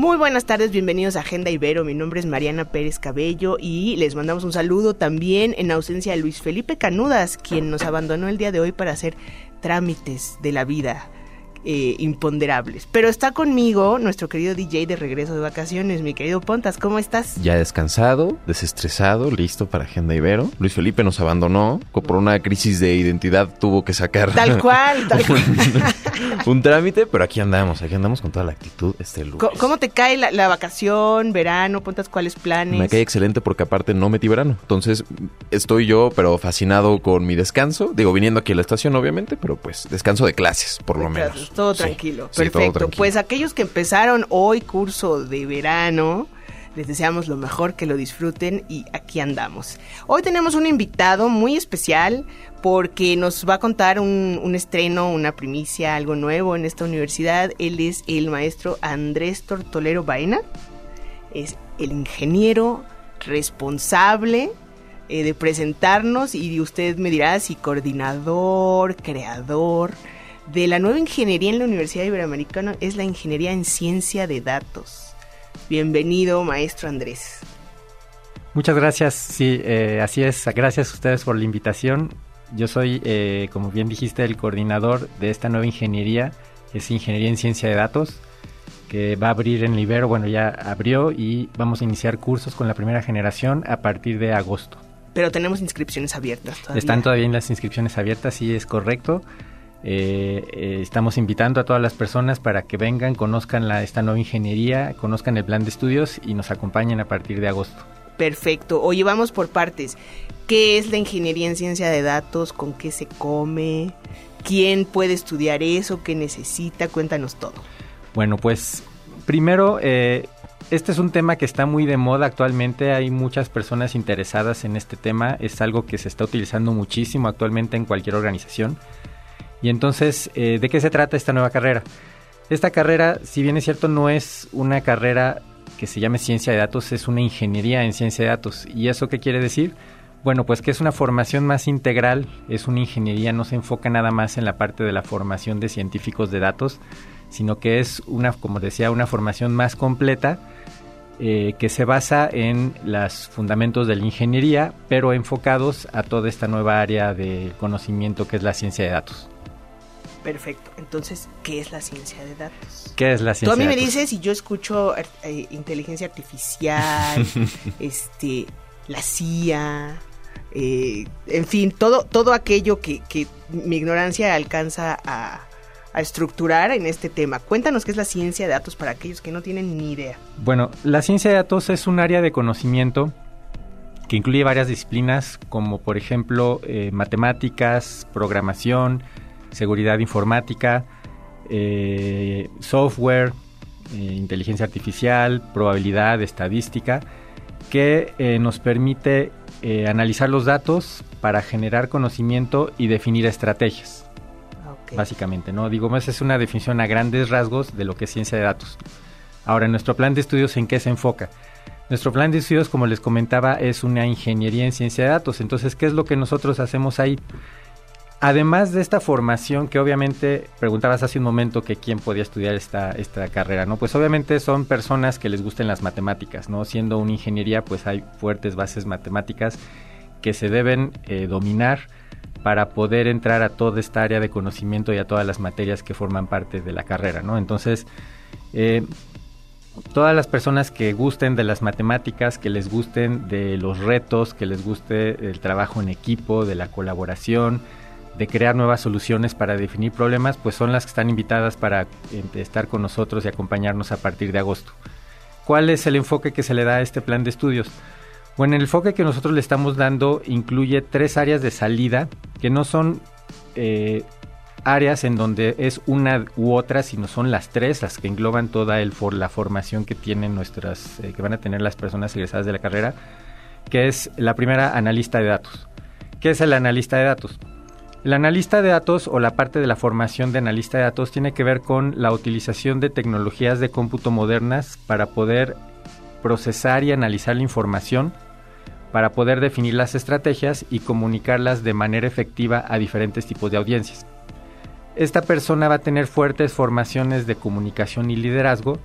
Muy buenas tardes, bienvenidos a Agenda Ibero. Mi nombre es Mariana Pérez Cabello y les mandamos un saludo también en ausencia de Luis Felipe Canudas, quien nos abandonó el día de hoy para hacer trámites de la vida eh, imponderables. Pero está conmigo nuestro querido DJ de regreso de vacaciones, mi querido Pontas, ¿cómo estás? Ya descansado, desestresado, listo para Agenda Ibero. Luis Felipe nos abandonó, por una crisis de identidad tuvo que sacar... Tal cual, tal cual. Un trámite, pero aquí andamos, aquí andamos con toda la actitud este lunes. ¿Cómo te cae la, vacación, verano? Pontas, ¿cuáles planes? Me cae excelente porque aparte no metí verano. Entonces estoy yo, pero fascinado con mi descanso. Digo, viniendo aquí a la estación, obviamente, pero pues descanso de clases, por lo menos todo tranquilo. Perfecto. Pues aquellos que empezaron hoy curso de verano, les deseamos lo mejor, que lo disfruten y aquí andamos. Hoy tenemos un invitado muy especial porque nos va a contar un, estreno, una primicia, algo nuevo en esta universidad. Él es el maestro Andrés Tortolero Baena. Es el ingeniero responsable eh, de presentarnos y usted me dirá si coordinador, creador de la nueva ingeniería en la Universidad Iberoamericana es la ingeniería en ciencia de datos. Bienvenido, maestro Andrés. Muchas gracias, sí, eh, así es, gracias a ustedes por la invitación. Yo soy, eh, como bien dijiste, el coordinador de esta nueva ingeniería, que es Ingeniería en Ciencia de Datos, que va a abrir en Libero, bueno, ya abrió y vamos a iniciar cursos con la primera generación a partir de agosto. Pero tenemos inscripciones abiertas todavía. Están todavía en las inscripciones abiertas, sí es correcto. Eh, eh, estamos invitando a todas las personas para que vengan, conozcan la, esta nueva ingeniería, conozcan el plan de estudios y nos acompañen a partir de agosto. Perfecto. Oye, vamos por partes. ¿Qué es la ingeniería en ciencia de datos? ¿Con qué se come? ¿Quién puede estudiar eso? ¿Qué necesita? Cuéntanos todo. Bueno, pues primero, eh, este es un tema que está muy de moda actualmente. Hay muchas personas interesadas en este tema. Es algo que se está utilizando muchísimo actualmente en cualquier organización. Y entonces, eh, ¿de qué se trata esta nueva carrera? Esta carrera, si bien es cierto, no es una carrera que se llame ciencia de datos, es una ingeniería en ciencia de datos. ¿Y eso qué quiere decir? Bueno, pues que es una formación más integral, es una ingeniería, no se enfoca nada más en la parte de la formación de científicos de datos, sino que es una, como decía, una formación más completa eh, que se basa en los fundamentos de la ingeniería, pero enfocados a toda esta nueva área de conocimiento que es la ciencia de datos. Perfecto. Entonces, ¿qué es la ciencia de datos? ¿Qué es la ciencia Tú a mí me dices y yo escucho eh, inteligencia artificial, este, la CIA, eh, en fin, todo, todo aquello que, mi ignorancia alcanza a, a, estructurar en este tema. Cuéntanos qué es la ciencia de datos para aquellos que no tienen ni idea. Bueno, la ciencia de datos es un área de conocimiento que incluye varias disciplinas como por ejemplo eh, matemáticas, programación, seguridad informática, eh, software, eh, inteligencia artificial, probabilidad, estadística, que eh, nos permite analizar los datos para generar conocimiento y definir estrategias. Básicamente, ¿no? Digo, esa es una definición a grandes rasgos de lo que es ciencia de datos. Ahora, nuestro plan de estudios, ¿en qué se enfoca? Nuestro plan de estudios, como les comentaba, es una ingeniería en ciencia de datos. Entonces, ¿qué es lo que nosotros hacemos ahí? Además de esta formación que obviamente preguntabas hace un momento que quién podía estudiar esta, esta carrera, ¿no? Pues obviamente son personas que les gusten las matemáticas, ¿no? Siendo una ingeniería, pues hay fuertes bases matemáticas que se deben eh, dominar para poder entrar a toda esta área de conocimiento y a todas las materias que forman parte de la carrera, ¿no? Entonces, eh, todas las personas que gusten de las matemáticas, que les gusten de los retos, que les guste el trabajo en equipo, de la colaboración, de crear nuevas soluciones para definir problemas, pues son las que están invitadas para eh, estar con nosotros y acompañarnos a partir de agosto. ¿Cuál es el enfoque que se le da a este plan de estudios? Bueno, el enfoque que nosotros le estamos dando incluye tres áreas de salida que no son eh, áreas en donde es una u otra, sino son las tres las que engloban toda la formación que tienen nuestras, eh, que van a tener las personas egresadas de la carrera, que es la primera analista de datos. ¿Qué es el analista de datos? El analista de datos o la parte de la formación de analista de datos tiene que ver con la utilización de tecnologías de cómputo modernas para poder procesar y analizar la información, para poder definir las estrategias y comunicarlas de manera efectiva a diferentes tipos de audiencias. Esta persona va a tener fuertes formaciones de comunicación y liderazgo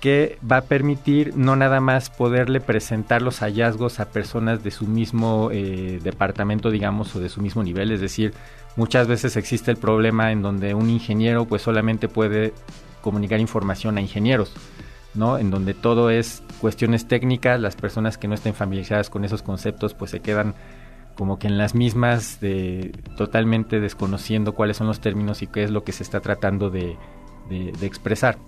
que va a permitir no nada más poderle presentar los hallazgos a personas de su mismo eh, departamento, digamos, o de su mismo nivel. Es decir, muchas veces existe el problema en donde un ingeniero pues solamente puede comunicar información a ingenieros, ¿no? En donde todo es cuestiones técnicas, las personas que no estén familiarizadas con esos conceptos pues se quedan como que en las mismas, de, totalmente desconociendo cuáles son los términos y qué es lo que se está tratando de expresar.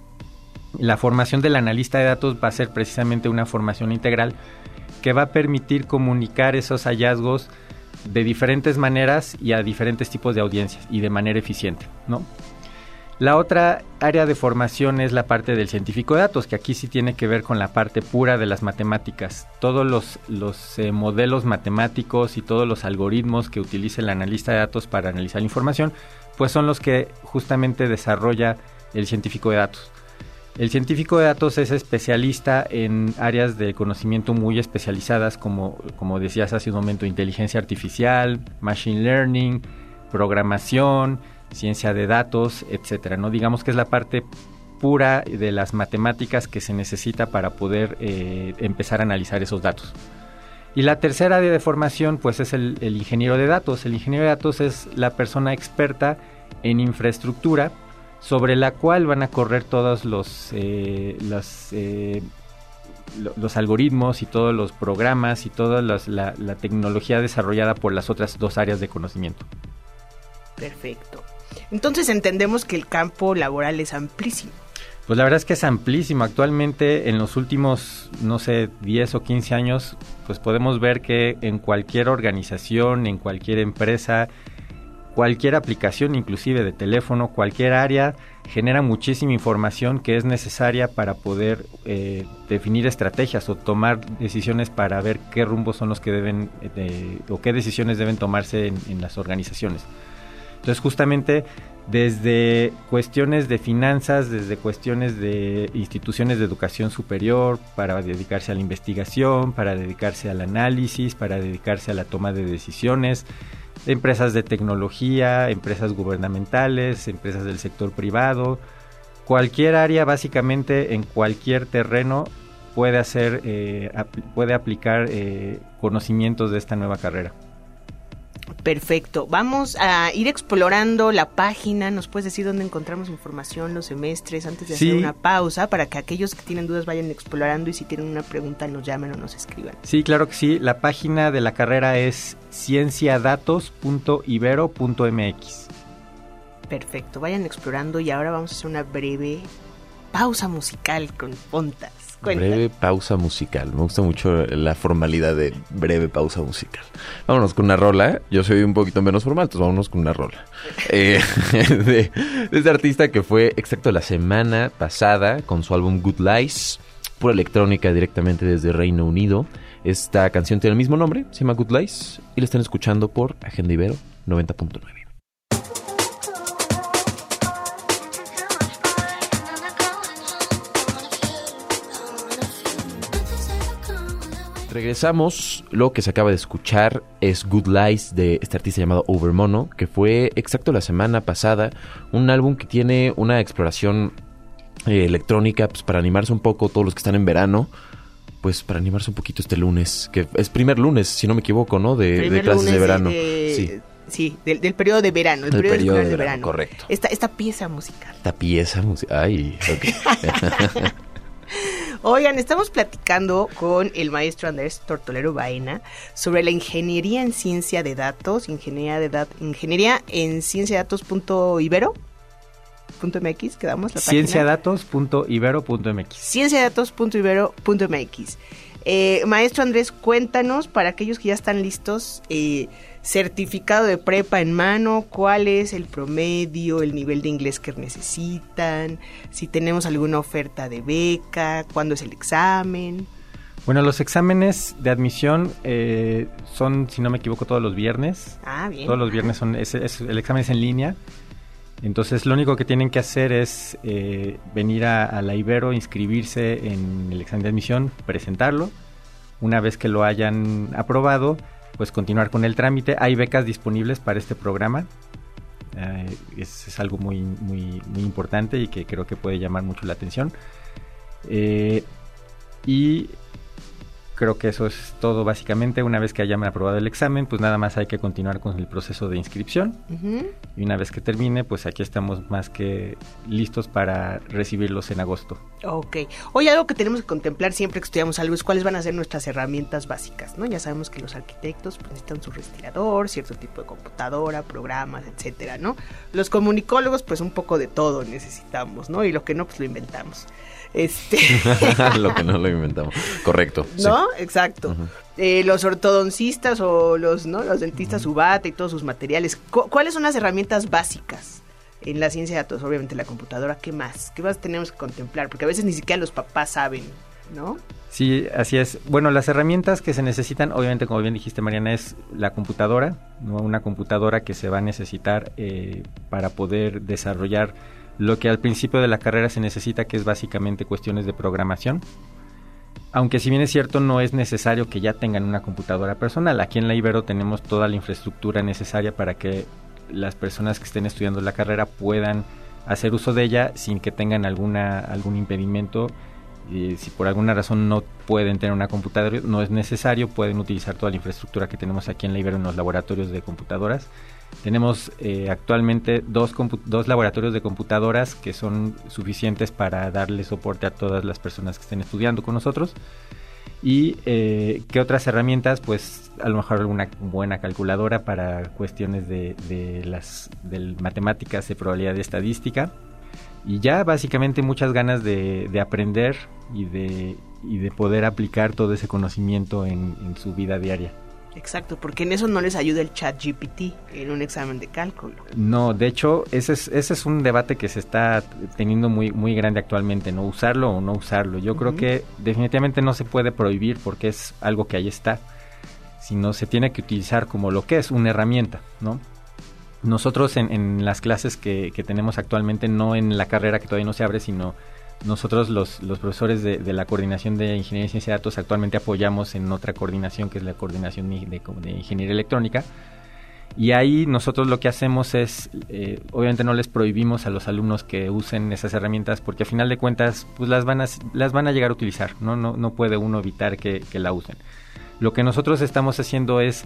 La formación del analista de datos va a ser precisamente una formación integral que va a permitir comunicar esos hallazgos de diferentes maneras y a diferentes tipos de audiencias y de manera eficiente, ¿no? La otra área de formación es la parte del científico de datos, que aquí sí tiene que ver con la parte pura de las matemáticas. Todos los, eh, modelos matemáticos y todos los algoritmos que utiliza el analista de datos para analizar la información, pues son los que justamente desarrolla el científico de datos. El científico de datos es especialista en áreas de conocimiento muy especializadas como, como decías hace un momento, inteligencia artificial, machine learning, programación, ciencia de datos, etcétera. ¿no? Digamos que es la parte pura de las matemáticas que se necesita para poder eh, empezar a analizar esos datos. Y la tercera área de formación pues es el, el ingeniero de datos. El ingeniero de datos es la persona experta en infraestructura sobre la cual van a correr todos los, eh, eh, los algoritmos y todos los programas y toda la, la, tecnología desarrollada por las otras dos áreas de conocimiento. Perfecto. Entonces entendemos que el campo laboral es amplísimo. Pues la verdad es que es amplísimo. Actualmente en los últimos, no sé, 10 o 15 años, pues podemos ver que en cualquier organización, en cualquier empresa, cualquier aplicación, inclusive de teléfono, cualquier área, genera muchísima información que es necesaria para poder eh, definir estrategias o tomar decisiones para ver qué rumbos son los que deben eh, o qué decisiones deben tomarse en, las organizaciones. Entonces, justamente desde cuestiones de finanzas, desde cuestiones de instituciones de educación superior, para dedicarse a la investigación, para dedicarse al análisis, para dedicarse a la toma de decisiones, empresas de tecnología, empresas gubernamentales, empresas del sector privado, cualquier área básicamente en cualquier terreno puede hacer, eh, puede aplicar eh, conocimientos de esta nueva carrera. Perfecto. Vamos a ir explorando la página. ¿Nos puedes decir dónde encontramos información, los semestres, antes de hacer una pausa, para que aquellos que tienen dudas vayan explorando y si tienen una pregunta nos llamen o nos escriban? Sí, claro que sí. La página de la carrera es cienciadatos.ibero.mx. Perfecto. Vayan explorando y ahora vamos a hacer una breve pausa musical con Breve pausa musical. Me gusta mucho la formalidad de breve pausa musical. Vámonos con una rola. Yo soy un poquito menos formal, entonces vámonos con una rola. Eh, de, este artista que fue exacto la semana pasada con su álbum Good Lies, pura electrónica directamente desde Reino Unido. Esta canción tiene el mismo nombre, se llama Good Lies, y la están escuchando por Agenda Ibero 90.9. Regresamos, lo que se acaba de escuchar es Good Lies de este artista llamado Overmono, que fue exacto la semana pasada, un álbum que tiene una exploración eh, electrónica pues, para animarse un poco todos los que están en verano, pues para animarse un poquito este lunes, que es primer lunes, si no me equivoco, ¿no? De, clases de verano. sí. Sí, del, periodo de verano, el, periodo, de, verano, Correcto. Esta, esta pieza musical. Esta pieza musical. Ay, ok. Oigan, estamos platicando con el maestro Andrés Tortolero Baena sobre la ingeniería en ciencia de datos, ingeniería de datos, ingeniería en ciencia de datos punto ibero. Punto MX, quedamos la Cienciadatos.ibero.mx. Cienciadatos.ibero.mx. Eh, maestro Andrés, cuéntanos para aquellos que ya están listos, eh, certificado de prepa en mano, cuál es el promedio, el nivel de inglés que necesitan, si tenemos alguna oferta de beca, cuándo es el examen. Bueno, los exámenes de admisión eh, son, si no me equivoco, todos los viernes. Ah, bien. Todos los viernes son, el examen es en línea. Entonces, lo único que tienen que hacer es eh, venir a, la Ibero, inscribirse en el examen de admisión, presentarlo. Una vez que lo hayan aprobado, pues continuar con el trámite. Hay becas disponibles para este programa. Eh, es, algo muy, muy, muy importante y que creo que puede llamar mucho la atención. y creo que eso es todo básicamente. Una vez que hayan aprobado el examen, pues nada más hay que continuar con el proceso de inscripción. Y una vez que termine, pues aquí estamos más que listos para recibirlos en agosto. Ok. Hoy algo que tenemos que contemplar siempre que estudiamos algo es cuáles van a ser nuestras herramientas básicas, ¿no? Ya sabemos que los arquitectos pues, necesitan su respirador, cierto tipo de computadora, programas, etcétera, ¿no? Los comunicólogos, pues un poco de todo necesitamos, ¿no? Y lo que no, pues lo inventamos. Este... lo que no lo inventamos. Correcto. ¿No? Exacto. Eh, los ortodoncistas o los, ¿no? los dentistas UBAT y todos sus materiales. ¿Cuáles son las herramientas básicas en la ciencia de datos? Obviamente la computadora. ¿Qué más? ¿Qué más tenemos que contemplar? Porque a veces ni siquiera los papás saben, ¿no? Sí, así es. Bueno, las herramientas que se necesitan, obviamente, como bien dijiste, Mariana, es la computadora, ¿no? una computadora que se va a necesitar eh, para poder desarrollar lo que al principio de la carrera se necesita, que es básicamente cuestiones de programación. Aunque si bien es cierto, no es necesario que ya tengan una computadora personal. Aquí en la Ibero tenemos toda la infraestructura necesaria para que las personas que estén estudiando la carrera puedan hacer uso de ella sin que tengan alguna, algún impedimento. Y si por alguna razón no pueden tener una computadora, no es necesario, pueden utilizar toda la infraestructura que tenemos aquí en la Ibero en los laboratorios de computadoras tenemos eh, actualmente dos, dos laboratorios de computadoras que son suficientes para darle soporte a todas las personas que estén estudiando con nosotros. ¿Y eh, qué otras herramientas? Pues a lo mejor alguna buena calculadora para cuestiones de, de las de matemáticas, de probabilidad de estadística. Y ya básicamente muchas ganas de, de aprender y de, y de poder aplicar todo ese conocimiento en, en su vida diaria. Exacto, porque en eso no les ayuda el chat GPT en un examen de cálculo. No, de hecho, ese es, ese es un debate que se está teniendo muy, muy grande actualmente, ¿no? Usarlo o no usarlo. Yo creo que definitivamente no se puede prohibir porque es algo que ahí está, sino se tiene que utilizar como lo que es, una herramienta, ¿no? Nosotros en, en las clases que, que tenemos actualmente, no en la carrera que todavía no se abre, sino nosotros los, los profesores de, la coordinación de ingeniería y ciencia de datos actualmente apoyamos en otra coordinación que es la coordinación de, de ingeniería electrónica. Y ahí nosotros lo que hacemos es, eh, obviamente no les prohibimos a los alumnos que usen esas herramientas porque a final de cuentas pues las van a, las van a llegar a utilizar, no, no, no puede uno evitar que, que la usen. Lo que nosotros estamos haciendo es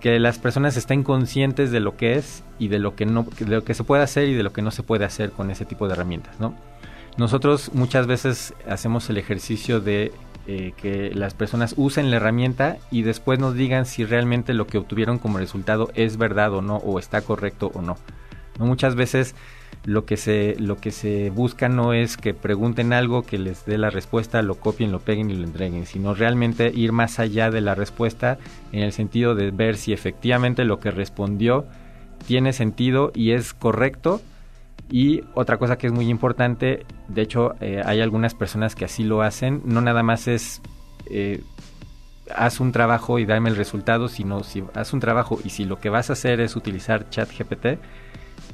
que las personas estén conscientes de lo que es y de lo que no de lo que se puede hacer y de lo que no se puede hacer con ese tipo de herramientas, ¿no? Nosotros muchas veces hacemos el ejercicio de eh, que las personas usen la herramienta y después nos digan si realmente lo que obtuvieron como resultado es verdad o no, o está correcto o no. ¿No? Muchas veces lo que, se, lo que se busca no es que pregunten algo, que les dé la respuesta, lo copien, lo peguen y lo entreguen, sino realmente ir más allá de la respuesta en el sentido de ver si efectivamente lo que respondió tiene sentido y es correcto y otra cosa que es muy importante, de hecho eh, hay algunas personas que así lo hacen, no nada más es eh, haz un trabajo y dame el resultado, sino si haz un trabajo y si lo que vas a hacer es utilizar ChatGPT,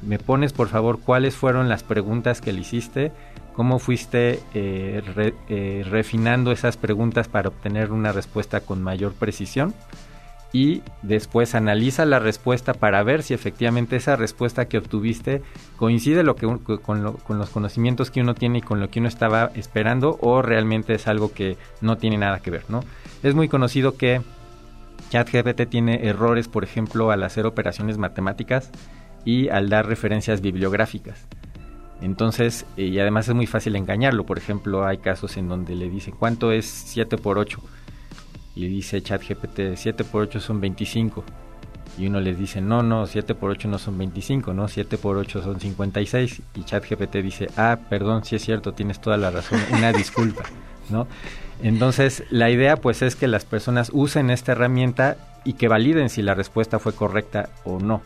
me pones por favor cuáles fueron las preguntas que le hiciste, cómo fuiste eh, refinando esas preguntas para obtener una respuesta con mayor precisión y después analiza la respuesta para ver si efectivamente esa respuesta que obtuviste coincide lo que, con, los conocimientos que uno tiene y con lo que uno estaba esperando o realmente es algo que no tiene nada que ver, ¿no? Es muy conocido que ChatGPT tiene errores, por ejemplo, al hacer operaciones matemáticas y al dar referencias bibliográficas. Entonces, eh, y además es muy fácil engañarlo. Por ejemplo, hay casos en donde le dice, ¿cuánto es 7 por 8? Y dice ChatGPT 7 por 8 son 25. Y uno les dice, no, no, 7 por 8 no son 25, no, 7 por 8 son 56. Y ChatGPT dice, ah, perdón, sí es cierto, tienes toda la razón, una disculpa, ¿no? Entonces, la idea pues es que las personas usen esta herramienta y que validen si la respuesta fue correcta o no.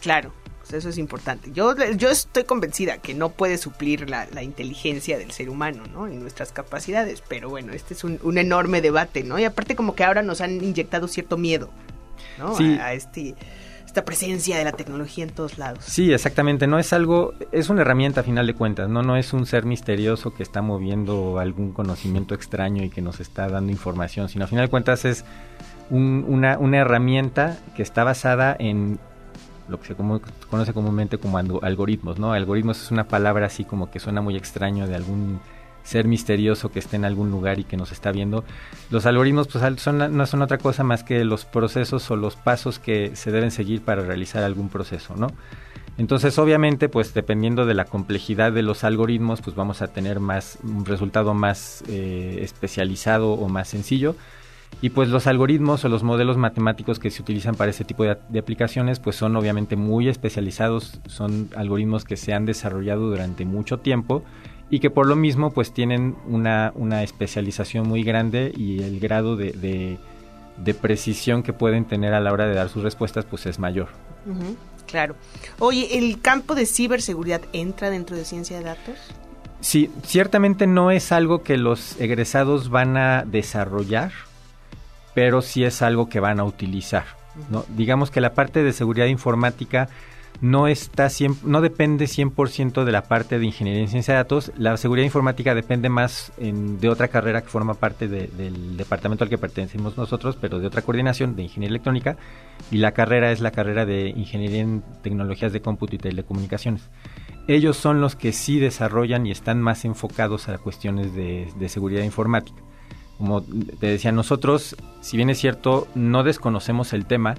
Claro, eso es importante. Yo, yo estoy convencida que no puede suplir la, inteligencia del ser humano, ¿no? Y nuestras capacidades, pero bueno, este es un, enorme debate, ¿no? Y aparte como que ahora nos han inyectado cierto miedo, ¿no? a este esta presencia de la tecnología en todos lados. Sí, exactamente. No es algo, es una herramienta a final de cuentas, ¿no? No es un ser misterioso que está moviendo algún conocimiento extraño y que nos está dando información, sino a final de cuentas es una, una herramienta que está basada en lo que se conoce comúnmente como algoritmos, ¿no? Algoritmos es una palabra así como que suena muy extraño de algún ser misterioso que esté en algún lugar y que nos está viendo. Los algoritmos pues, son, no son otra cosa más que los procesos o los pasos que se deben seguir para realizar algún proceso, ¿no? Entonces, obviamente, pues dependiendo de la complejidad de los algoritmos, pues vamos a tener más un resultado más eh, especializado o más sencillo. Y pues los algoritmos o los modelos matemáticos que se utilizan para ese tipo de, de, aplicaciones, pues son obviamente muy especializados, son algoritmos que se han desarrollado durante mucho tiempo y que por lo mismo pues tienen una, una especialización muy grande y el grado de, de, precisión que pueden tener a la hora de dar sus respuestas pues es mayor. claro. Oye, ¿el campo de ciberseguridad entra dentro de ciencia de datos? Sí, ciertamente no es algo que los egresados van a desarrollar, pero sí es algo que van a utilizar. ¿no? Digamos que la parte de seguridad informática no está no depende 100% de la parte de ingeniería en ciencia de datos. La seguridad informática depende más de otra carrera que forma parte del departamento al que pertenecemos nosotros, pero de otra coordinación de ingeniería electrónica. Y la carrera es la carrera de ingeniería en tecnologías de cómputo y telecomunicaciones. Ellos son los que sí desarrollan y están más enfocados a cuestiones de, de seguridad informática. Como te decía, nosotros, si bien es cierto, no desconocemos el tema,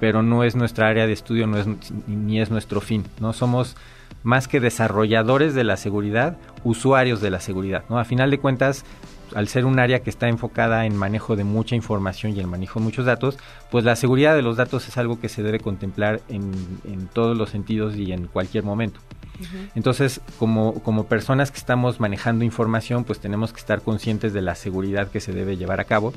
pero no es nuestra área de estudio, no es, ni es nuestro fin, ¿no? Somos más que desarrolladores de la seguridad, usuarios de la seguridad, ¿no? A final de cuentas, al ser un área que está enfocada en manejo de mucha información y el manejo de muchos datos, pues la seguridad de los datos es algo que se debe contemplar en, todos los sentidos y en cualquier momento. Entonces, como, como personas que estamos manejando información, pues tenemos que estar conscientes de la seguridad que se debe llevar a cabo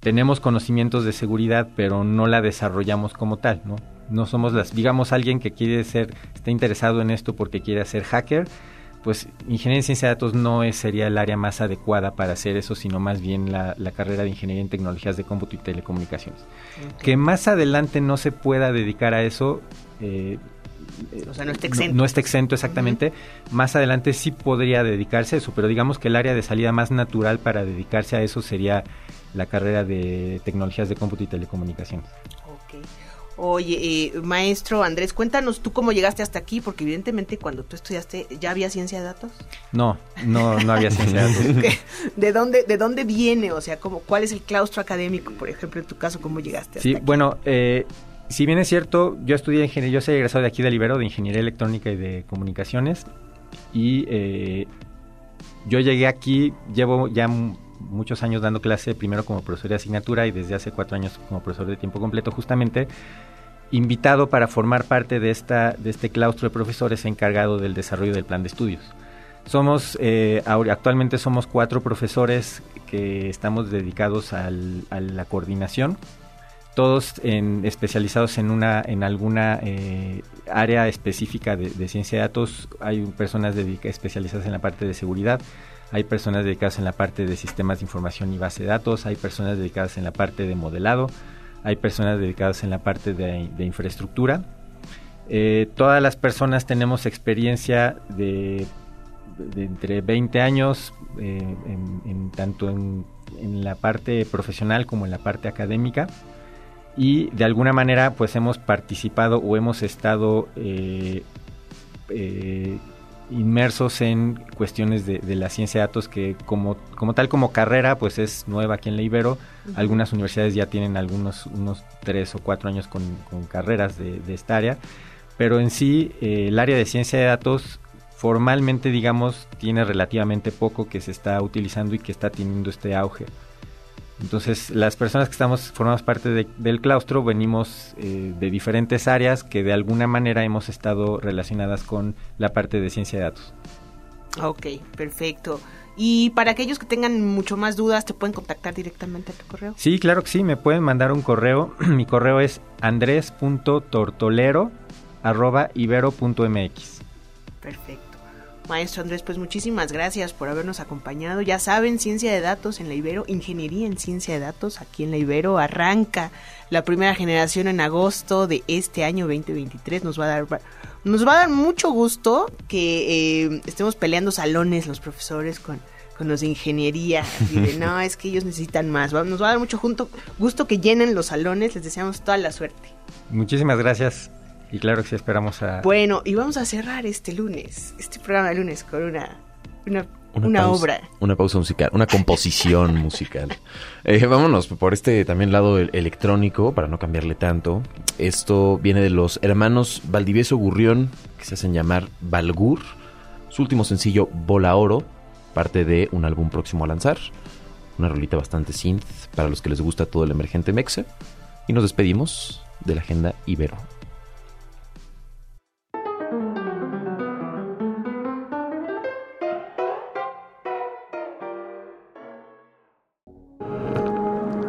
tenemos conocimientos de seguridad, pero no la desarrollamos como tal, ¿no? No somos las, digamos, alguien que quiere ser, está interesado en esto porque quiere ser hacker, pues ingeniería en ciencia de datos no es, sería el área más adecuada para hacer eso, sino más bien la, carrera de ingeniería en tecnologías de cómputo y telecomunicaciones. Que más adelante no se pueda dedicar a eso, eh, o sea, no está exento. No, está exento exactamente. Más adelante sí podría dedicarse a eso, pero digamos que el área de salida más natural para dedicarse a eso sería la carrera de tecnologías de cómputo y telecomunicaciones. Oye, eh, maestro Andrés, cuéntanos tú cómo llegaste hasta aquí, porque evidentemente cuando tú estudiaste, ¿ya había ciencia de datos? No, no, no había ciencia de datos. ¿De dónde, ¿De dónde viene? O sea, ¿cómo, ¿cuál es el claustro académico, por ejemplo, en tu caso, cómo llegaste hasta Sí, bueno, eh, si bien es cierto, yo estudié ingeniería, yo soy egresado de aquí de Libero, de Ingeniería Electrónica y de Comunicaciones, y eh, yo llegué aquí, llevo ya muchos años dando clase, primero como profesor de asignatura y desde hace cuatro años como profesor de tiempo completo, justamente invitado para formar parte de, esta, de este claustro de profesores encargado del desarrollo del plan de estudios. Somos, eh, actualmente somos cuatro profesores que estamos dedicados a la coordinación, todos en, especializados en, una, en alguna eh, área específica de, de, ciencia de datos. Hay personas especializadas en la parte de seguridad, hay personas dedicadas en la parte de sistemas de información y base de datos, hay personas dedicadas en la parte de modelado, hay personas dedicadas en la parte de, infraestructura. Eh, todas las personas tenemos experiencia de, entre 20 años, eh, tanto en, la parte profesional como en la parte académica. Y de alguna manera pues hemos participado o hemos estado eh, inmersos en cuestiones de, la ciencia de datos que como, como tal como carrera pues es nueva aquí en la Ibero. Algunas universidades ya tienen algunos unos tres o cuatro años con, carreras de, esta área, pero en sí eh, el área de ciencia de datos formalmente digamos tiene relativamente poco que se está utilizando y que está teniendo este auge. Entonces, las personas que estamos formamos parte del claustro venimos eh, de diferentes áreas que de alguna manera hemos estado relacionadas con la parte de ciencia de datos. Ok, perfecto. Y para aquellos que tengan mucho más dudas, ¿te pueden contactar directamente a tu correo? Sí, claro que sí, me pueden mandar un correo. Mi correo es andres.tortolero arroba ibero.mx. Perfecto. Maestro Andrés, pues muchísimas gracias por habernos acompañado. Ya saben, ciencia de datos en la Ibero, ingeniería en ciencia de datos aquí en la Ibero. Arranca la primera generación en agosto de este año 2023. Nos va a dar, nos va a dar mucho gusto que eh, estemos peleando salones los profesores con, con los de ingeniería. no, es que ellos necesitan más. Nos va a dar mucho gusto que llenen los salones. Les deseamos toda la suerte. Muchísimas gracias. Y claro que sí, esperamos a... Bueno, y vamos a cerrar este lunes, este programa de lunes con una, una, obra. Una pausa musical, una composición musical. Eh, vámonos por este también lado electrónico, para no cambiarle tanto. Esto viene de los hermanos Valdivieso Gurrión, que se hacen llamar Valgur. Su último sencillo, Bola Oro, parte de un álbum próximo a lanzar. Una rolita bastante synth para los que les gusta todo el emergente mexe. Y nos despedimos de la agenda Ibero.